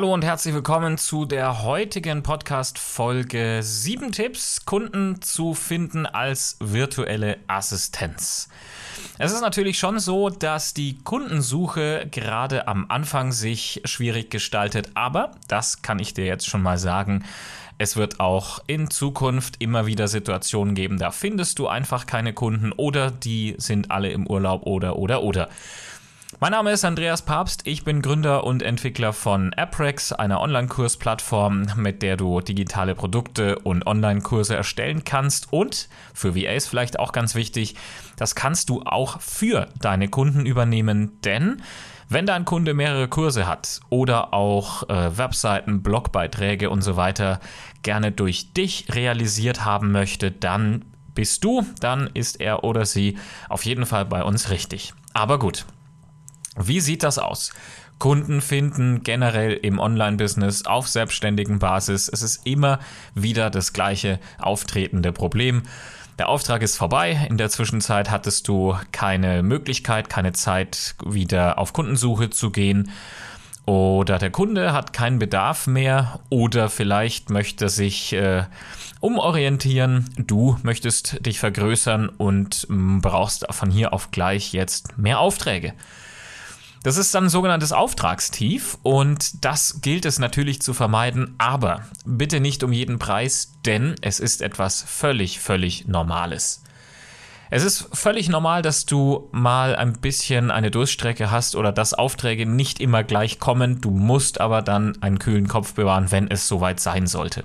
Hallo und herzlich willkommen zu der heutigen Podcast-Folge 7 Tipps, Kunden zu finden als virtuelle Assistenz. Es ist natürlich schon so, dass die Kundensuche gerade am Anfang sich schwierig gestaltet, aber das kann ich dir jetzt schon mal sagen. Es wird auch in Zukunft immer wieder Situationen geben, da findest du einfach keine Kunden oder die sind alle im Urlaub oder oder oder. Mein Name ist Andreas Papst, ich bin Gründer und Entwickler von AppRex, einer Online-Kursplattform, mit der du digitale Produkte und Online-Kurse erstellen kannst. Und für VAs vielleicht auch ganz wichtig, das kannst du auch für deine Kunden übernehmen, denn wenn dein Kunde mehrere Kurse hat oder auch äh, Webseiten, Blogbeiträge und so weiter gerne durch dich realisiert haben möchte, dann bist du, dann ist er oder sie auf jeden Fall bei uns richtig. Aber gut, wie sieht das aus? Kunden finden generell im Online-Business auf selbstständigen Basis. Es ist immer wieder das gleiche auftretende Problem. Der Auftrag ist vorbei. In der Zwischenzeit hattest du keine Möglichkeit, keine Zeit, wieder auf Kundensuche zu gehen. Oder der Kunde hat keinen Bedarf mehr oder vielleicht möchte sich äh, umorientieren. Du möchtest dich vergrößern und mh, brauchst von hier auf gleich jetzt mehr Aufträge. Das ist dann ein sogenanntes Auftragstief und das gilt es natürlich zu vermeiden, aber bitte nicht um jeden Preis, denn es ist etwas völlig, völlig Normales. Es ist völlig normal, dass du mal ein bisschen eine Durststrecke hast oder dass Aufträge nicht immer gleich kommen. Du musst aber dann einen kühlen Kopf bewahren, wenn es soweit sein sollte.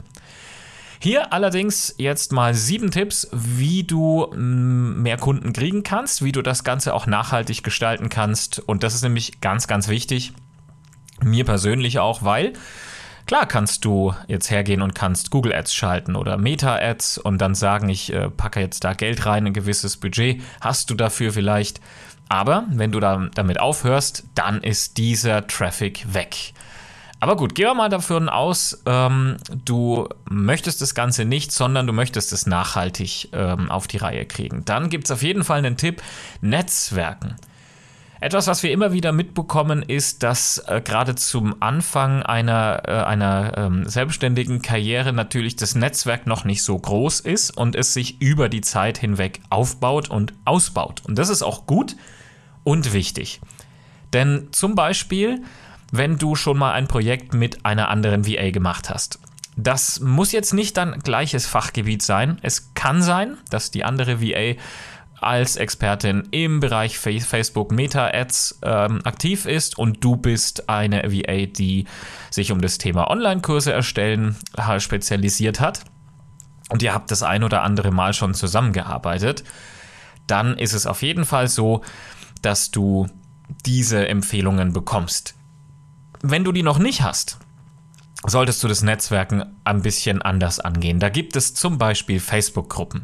Hier allerdings jetzt mal sieben Tipps, wie du mm, mehr Kunden kriegen kannst, wie du das Ganze auch nachhaltig gestalten kannst. Und das ist nämlich ganz, ganz wichtig. Mir persönlich auch, weil Klar kannst du jetzt hergehen und kannst Google Ads schalten oder Meta Ads und dann sagen, ich äh, packe jetzt da Geld rein, ein gewisses Budget hast du dafür vielleicht. Aber wenn du da, damit aufhörst, dann ist dieser Traffic weg. Aber gut, gehen wir mal davon aus, ähm, du möchtest das Ganze nicht, sondern du möchtest es nachhaltig ähm, auf die Reihe kriegen. Dann gibt es auf jeden Fall einen Tipp, Netzwerken. Etwas, was wir immer wieder mitbekommen, ist, dass äh, gerade zum Anfang einer, äh, einer ähm, selbstständigen Karriere natürlich das Netzwerk noch nicht so groß ist und es sich über die Zeit hinweg aufbaut und ausbaut. Und das ist auch gut und wichtig. Denn zum Beispiel wenn du schon mal ein Projekt mit einer anderen VA gemacht hast. Das muss jetzt nicht dein gleiches Fachgebiet sein. Es kann sein, dass die andere VA als Expertin im Bereich Facebook Meta Ads ähm, aktiv ist und du bist eine VA, die sich um das Thema Online-Kurse erstellen spezialisiert hat und ihr habt das ein oder andere Mal schon zusammengearbeitet, dann ist es auf jeden Fall so, dass du diese Empfehlungen bekommst. Wenn du die noch nicht hast, solltest du das Netzwerken ein bisschen anders angehen. Da gibt es zum Beispiel Facebook-Gruppen.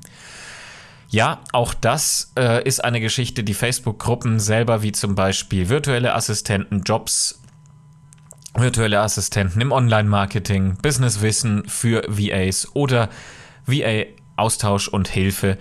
Ja, auch das äh, ist eine Geschichte, die Facebook-Gruppen selber, wie zum Beispiel virtuelle Assistenten, Jobs, virtuelle Assistenten im Online-Marketing, Business-Wissen für VAs oder VA Austausch und Hilfe.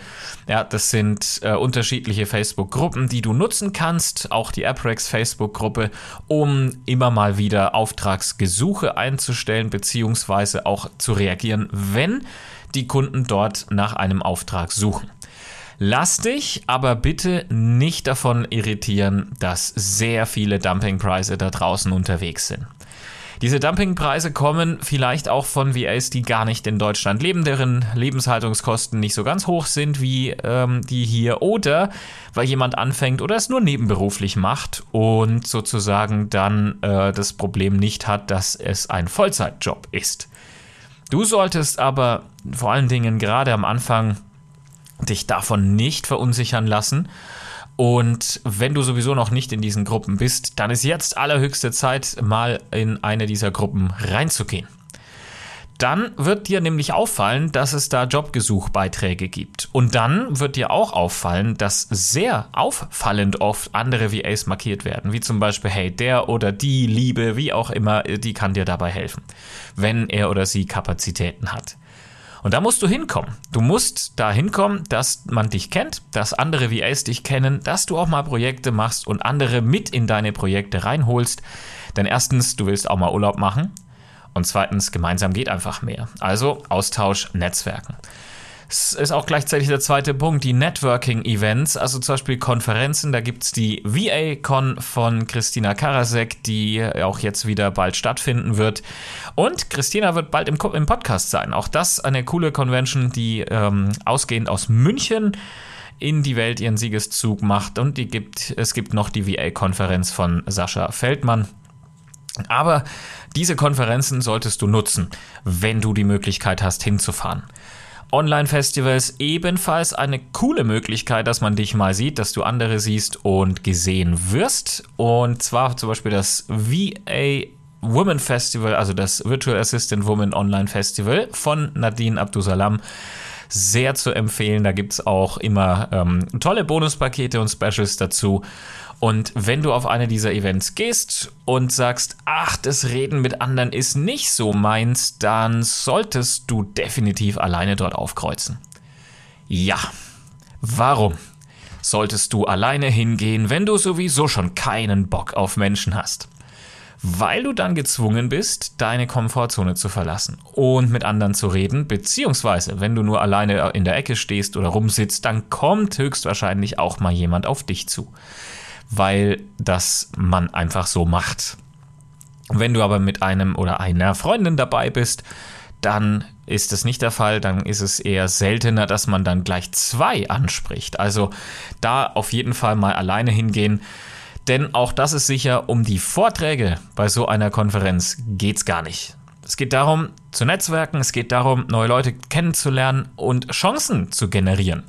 Ja, das sind äh, unterschiedliche Facebook-Gruppen, die du nutzen kannst, auch die AppRex Facebook-Gruppe, um immer mal wieder Auftragsgesuche einzustellen, beziehungsweise auch zu reagieren, wenn die Kunden dort nach einem Auftrag suchen. Lass dich aber bitte nicht davon irritieren, dass sehr viele Dumpingpreise da draußen unterwegs sind. Diese Dumpingpreise kommen vielleicht auch von VAs, die gar nicht in Deutschland leben, deren Lebenshaltungskosten nicht so ganz hoch sind wie ähm, die hier oder weil jemand anfängt oder es nur nebenberuflich macht und sozusagen dann äh, das Problem nicht hat, dass es ein Vollzeitjob ist. Du solltest aber vor allen Dingen gerade am Anfang dich davon nicht verunsichern lassen und wenn du sowieso noch nicht in diesen Gruppen bist, dann ist jetzt allerhöchste Zeit, mal in eine dieser Gruppen reinzugehen. Dann wird dir nämlich auffallen, dass es da Jobgesuchbeiträge gibt. Und dann wird dir auch auffallen, dass sehr auffallend oft andere VAs markiert werden. Wie zum Beispiel, hey, der oder die Liebe, wie auch immer, die kann dir dabei helfen, wenn er oder sie Kapazitäten hat. Und da musst du hinkommen. Du musst da hinkommen, dass man dich kennt, dass andere VAs dich kennen, dass du auch mal Projekte machst und andere mit in deine Projekte reinholst. Denn erstens, du willst auch mal Urlaub machen. Und zweitens, gemeinsam geht einfach mehr. Also Austausch, Netzwerken. Es ist auch gleichzeitig der zweite Punkt, die Networking-Events, also zum Beispiel Konferenzen. Da gibt es die VA-Con von Christina Karasek, die auch jetzt wieder bald stattfinden wird. Und Christina wird bald im, im Podcast sein. Auch das eine coole Convention, die ähm, ausgehend aus München in die Welt ihren Siegeszug macht. Und die gibt, es gibt noch die VA-Konferenz von Sascha Feldmann. Aber diese Konferenzen solltest du nutzen, wenn du die Möglichkeit hast, hinzufahren. Online-Festivals ebenfalls eine coole Möglichkeit, dass man dich mal sieht, dass du andere siehst und gesehen wirst. Und zwar zum Beispiel das VA Women Festival, also das Virtual Assistant Woman Online Festival von Nadine Abdusalam. Sehr zu empfehlen. Da gibt es auch immer ähm, tolle Bonuspakete und Specials dazu. Und wenn du auf eine dieser Events gehst und sagst, ach, das Reden mit anderen ist nicht so meins, dann solltest du definitiv alleine dort aufkreuzen. Ja, warum solltest du alleine hingehen, wenn du sowieso schon keinen Bock auf Menschen hast? Weil du dann gezwungen bist, deine Komfortzone zu verlassen und mit anderen zu reden, beziehungsweise wenn du nur alleine in der Ecke stehst oder rumsitzt, dann kommt höchstwahrscheinlich auch mal jemand auf dich zu weil das man einfach so macht. Wenn du aber mit einem oder einer Freundin dabei bist, dann ist das nicht der Fall, dann ist es eher seltener, dass man dann gleich zwei anspricht. Also da auf jeden Fall mal alleine hingehen, denn auch das ist sicher, um die Vorträge bei so einer Konferenz geht es gar nicht. Es geht darum, zu netzwerken, es geht darum, neue Leute kennenzulernen und Chancen zu generieren.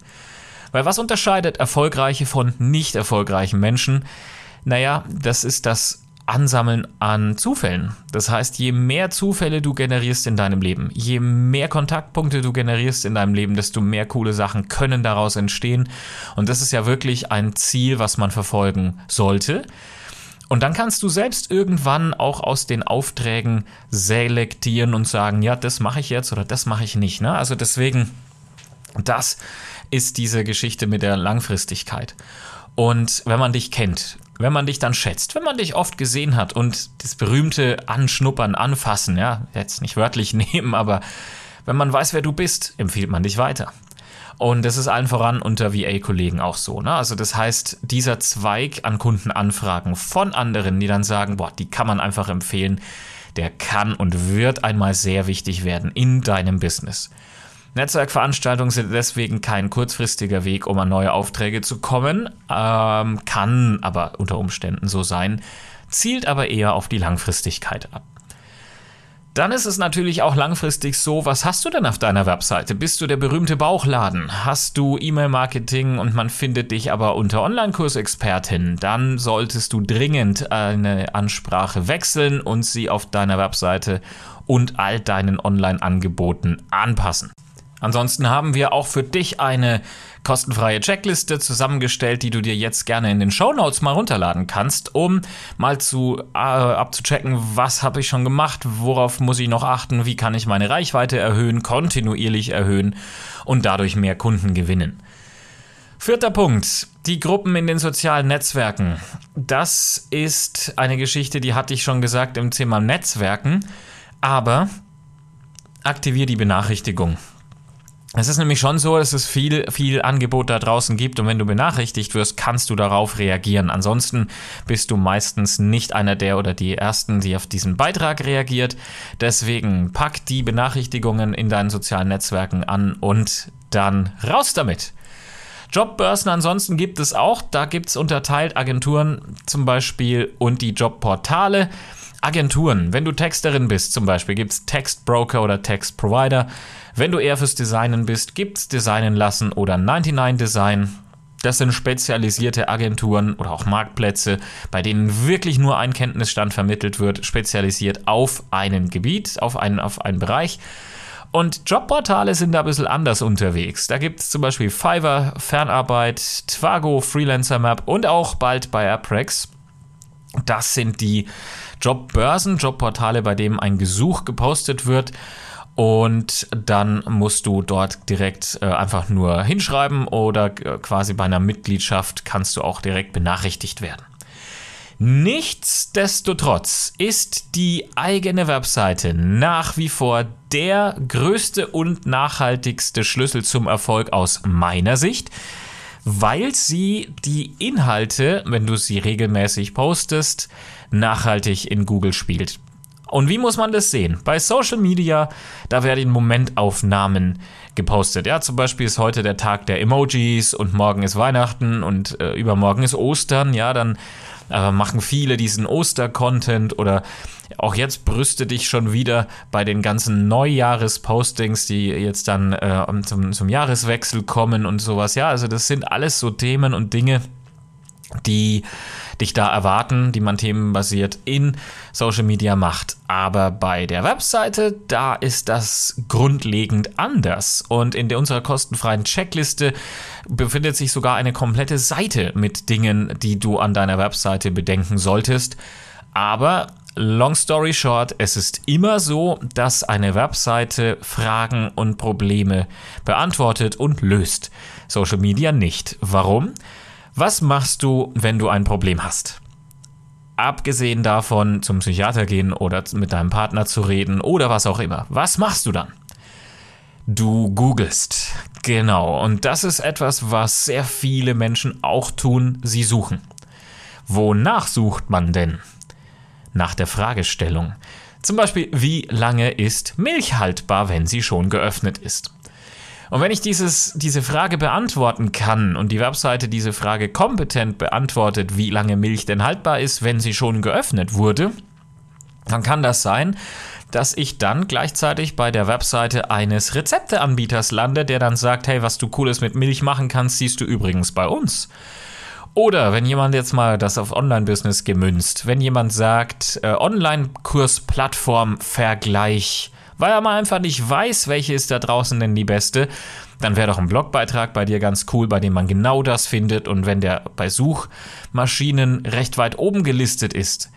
Weil was unterscheidet erfolgreiche von nicht erfolgreichen Menschen? Naja, das ist das Ansammeln an Zufällen. Das heißt, je mehr Zufälle du generierst in deinem Leben, je mehr Kontaktpunkte du generierst in deinem Leben, desto mehr coole Sachen können daraus entstehen. Und das ist ja wirklich ein Ziel, was man verfolgen sollte. Und dann kannst du selbst irgendwann auch aus den Aufträgen selektieren und sagen, ja, das mache ich jetzt oder das mache ich nicht. Ne? Also deswegen, das ist diese Geschichte mit der Langfristigkeit. Und wenn man dich kennt, wenn man dich dann schätzt, wenn man dich oft gesehen hat und das berühmte Anschnuppern, Anfassen, ja, jetzt nicht wörtlich nehmen, aber wenn man weiß, wer du bist, empfiehlt man dich weiter. Und das ist allen voran unter VA-Kollegen auch so. Ne? Also das heißt, dieser Zweig an Kundenanfragen von anderen, die dann sagen, boah, die kann man einfach empfehlen, der kann und wird einmal sehr wichtig werden in deinem Business. Netzwerkveranstaltungen sind deswegen kein kurzfristiger Weg, um an neue Aufträge zu kommen, ähm, kann aber unter Umständen so sein, zielt aber eher auf die Langfristigkeit ab. Dann ist es natürlich auch langfristig so, was hast du denn auf deiner Webseite? Bist du der berühmte Bauchladen? Hast du E-Mail-Marketing und man findet dich aber unter Online-Kursexpertin? Dann solltest du dringend eine Ansprache wechseln und sie auf deiner Webseite und all deinen Online-Angeboten anpassen. Ansonsten haben wir auch für dich eine kostenfreie Checkliste zusammengestellt, die du dir jetzt gerne in den Show Notes mal runterladen kannst, um mal zu äh, abzuchecken, was habe ich schon gemacht, worauf muss ich noch achten, wie kann ich meine Reichweite erhöhen, kontinuierlich erhöhen und dadurch mehr Kunden gewinnen. Vierter Punkt, die Gruppen in den sozialen Netzwerken. Das ist eine Geschichte, die hatte ich schon gesagt im Thema Netzwerken, aber aktiviere die Benachrichtigung. Es ist nämlich schon so, dass es viel, viel Angebot da draußen gibt und wenn du benachrichtigt wirst, kannst du darauf reagieren. Ansonsten bist du meistens nicht einer der oder die Ersten, die auf diesen Beitrag reagiert. Deswegen pack die Benachrichtigungen in deinen sozialen Netzwerken an und dann raus damit. Jobbörsen ansonsten gibt es auch. Da gibt es unterteilt Agenturen zum Beispiel und die Jobportale. Agenturen, wenn du Texterin bist zum Beispiel, gibt es Textbroker oder Textprovider. Wenn du eher fürs Designen bist, gibt's Designen lassen oder 99 Design. Das sind spezialisierte Agenturen oder auch Marktplätze, bei denen wirklich nur ein Kenntnisstand vermittelt wird, spezialisiert auf einen Gebiet, auf einen, auf einen Bereich. Und Jobportale sind da ein bisschen anders unterwegs. Da gibt es zum Beispiel Fiverr, Fernarbeit, Twago, Freelancer Map und auch bald bei Apprex. Das sind die Jobbörsen, Jobportale, bei denen ein Gesuch gepostet wird Und dann musst du dort direkt äh, einfach nur hinschreiben oder äh, quasi bei einer Mitgliedschaft kannst du auch direkt benachrichtigt werden. Nichtsdestotrotz ist die eigene Webseite nach wie vor der größte und nachhaltigste Schlüssel zum Erfolg aus meiner Sicht, weil sie die Inhalte, wenn du sie regelmäßig postest, nachhaltig in Google spielt. Und wie muss man das sehen? Bei Social Media, da werden Momentaufnahmen gepostet. Ja, zum Beispiel ist heute der Tag der Emojis und morgen ist Weihnachten und äh, übermorgen ist Ostern. Ja, dann äh, machen viele diesen Oster-Content oder auch jetzt brüste dich schon wieder bei den ganzen Neujahres-Postings, die jetzt dann äh, zum, zum Jahreswechsel kommen und sowas. Ja, also das sind alles so Themen und Dinge, die dich da erwarten, die man themenbasiert in Social Media macht. Aber bei der Webseite, da ist das grundlegend anders. Und in unserer kostenfreien Checkliste befindet sich sogar eine komplette Seite mit Dingen, die du an deiner Webseite bedenken solltest. Aber Long story short, es ist immer so, dass eine Webseite Fragen und Probleme beantwortet und löst. Social Media nicht. Warum? Was machst du, wenn du ein Problem hast? Abgesehen davon, zum Psychiater gehen oder mit deinem Partner zu reden oder was auch immer. Was machst du dann? Du googelst. Genau. Und das ist etwas, was sehr viele Menschen auch tun. Sie suchen. Wonach sucht man denn? Nach der Fragestellung. Zum Beispiel, wie lange ist Milch haltbar, wenn sie schon geöffnet ist? Und wenn ich dieses, diese Frage beantworten kann und die Webseite diese Frage kompetent beantwortet, wie lange Milch denn haltbar ist, wenn sie schon geöffnet wurde, dann kann das sein, dass ich dann gleichzeitig bei der Webseite eines Rezepteanbieters lande, der dann sagt, hey, was du cooles mit Milch machen kannst, siehst du übrigens bei uns. Oder wenn jemand jetzt mal das auf Online-Business gemünzt, wenn jemand sagt, äh, Online-Kurs-Plattform-Vergleich, weil er mal einfach nicht weiß, welche ist da draußen denn die beste, dann wäre doch ein Blogbeitrag bei dir ganz cool, bei dem man genau das findet. Und wenn der bei Suchmaschinen recht weit oben gelistet ist,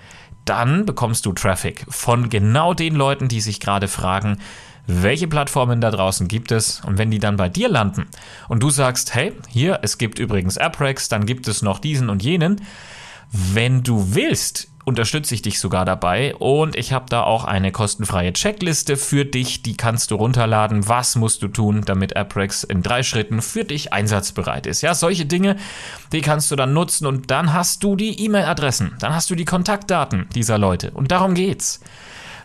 dann bekommst du Traffic von genau den Leuten, die sich gerade fragen, welche Plattformen da draußen gibt es? Und wenn die dann bei dir landen und du sagst, hey, hier, es gibt übrigens AppRex, dann gibt es noch diesen und jenen, wenn du willst, unterstütze ich dich sogar dabei und ich habe da auch eine kostenfreie Checkliste für dich, die kannst du runterladen. Was musst du tun, damit AppRex in drei Schritten für dich einsatzbereit ist? Ja, solche Dinge, die kannst du dann nutzen und dann hast du die E-Mail-Adressen, dann hast du die Kontaktdaten dieser Leute und darum geht's.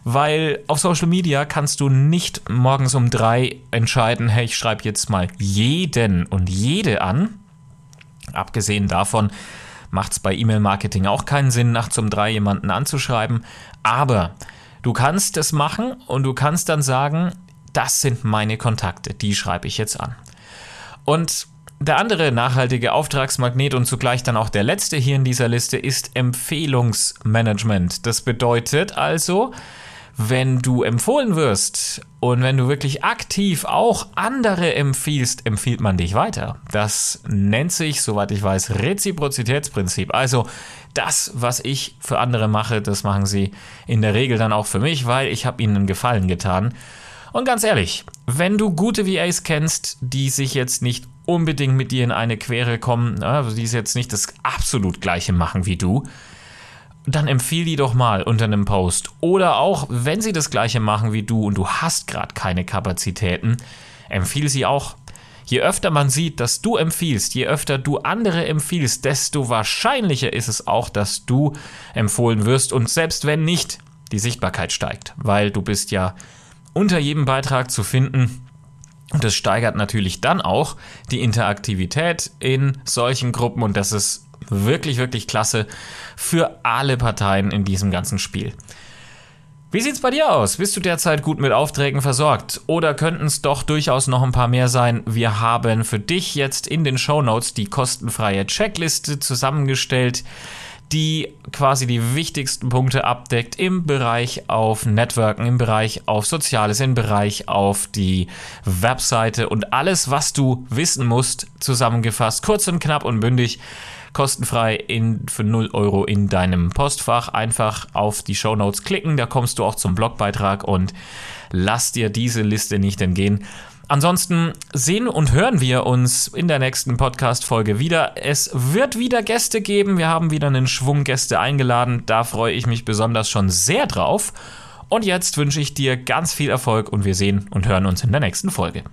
Weil auf Social Media kannst du nicht morgens um drei entscheiden, hey, ich schreibe jetzt mal jeden und jede an. Abgesehen davon, macht es bei E-Mail-Marketing auch keinen Sinn, nachts um drei jemanden anzuschreiben. Aber du kannst es machen und du kannst dann sagen, das sind meine Kontakte, die schreibe ich jetzt an. Und der andere nachhaltige Auftragsmagnet und zugleich dann auch der letzte hier in dieser Liste ist Empfehlungsmanagement. Das bedeutet also, wenn du empfohlen wirst und wenn du wirklich aktiv auch andere empfiehlst, empfiehlt man dich weiter. Das nennt sich, soweit ich weiß, Reziprozitätsprinzip. Also das, was ich für andere mache, das machen sie in der Regel dann auch für mich, weil ich habe ihnen einen Gefallen getan. Und ganz ehrlich, wenn du gute VAs kennst, die sich jetzt nicht unbedingt mit dir in eine Quere kommen, also die jetzt nicht das absolut gleiche machen wie du, dann empfiehl die doch mal unter einem Post. Oder auch, wenn sie das gleiche machen wie du und du hast gerade keine Kapazitäten, empfiehl sie auch. Je öfter man sieht, dass du empfiehlst, je öfter du andere empfiehlst, desto wahrscheinlicher ist es auch, dass du empfohlen wirst und selbst wenn nicht, die Sichtbarkeit steigt, weil du bist ja unter jedem Beitrag zu finden. Und das steigert natürlich dann auch die Interaktivität in solchen Gruppen und das ist wirklich, wirklich klasse für alle Parteien in diesem ganzen Spiel. Wie sieht's bei dir aus? Bist du derzeit gut mit Aufträgen versorgt? Oder könnten es doch durchaus noch ein paar mehr sein? Wir haben für dich jetzt in den Show Notes die kostenfreie Checkliste zusammengestellt, die quasi die wichtigsten Punkte abdeckt im Bereich auf Networken, im Bereich auf Soziales, im Bereich auf die Webseite und alles, was du wissen musst, zusammengefasst, kurz und knapp und bündig kostenfrei in, für 0 Euro in deinem Postfach. Einfach auf die Show Notes klicken, da kommst du auch zum Blogbeitrag und lass dir diese Liste nicht entgehen. Ansonsten sehen und hören wir uns in der nächsten Podcast-Folge wieder. Es wird wieder Gäste geben. Wir haben wieder einen Schwung Gäste eingeladen. Da freue ich mich besonders schon sehr drauf. Und jetzt wünsche ich dir ganz viel Erfolg und wir sehen und hören uns in der nächsten Folge.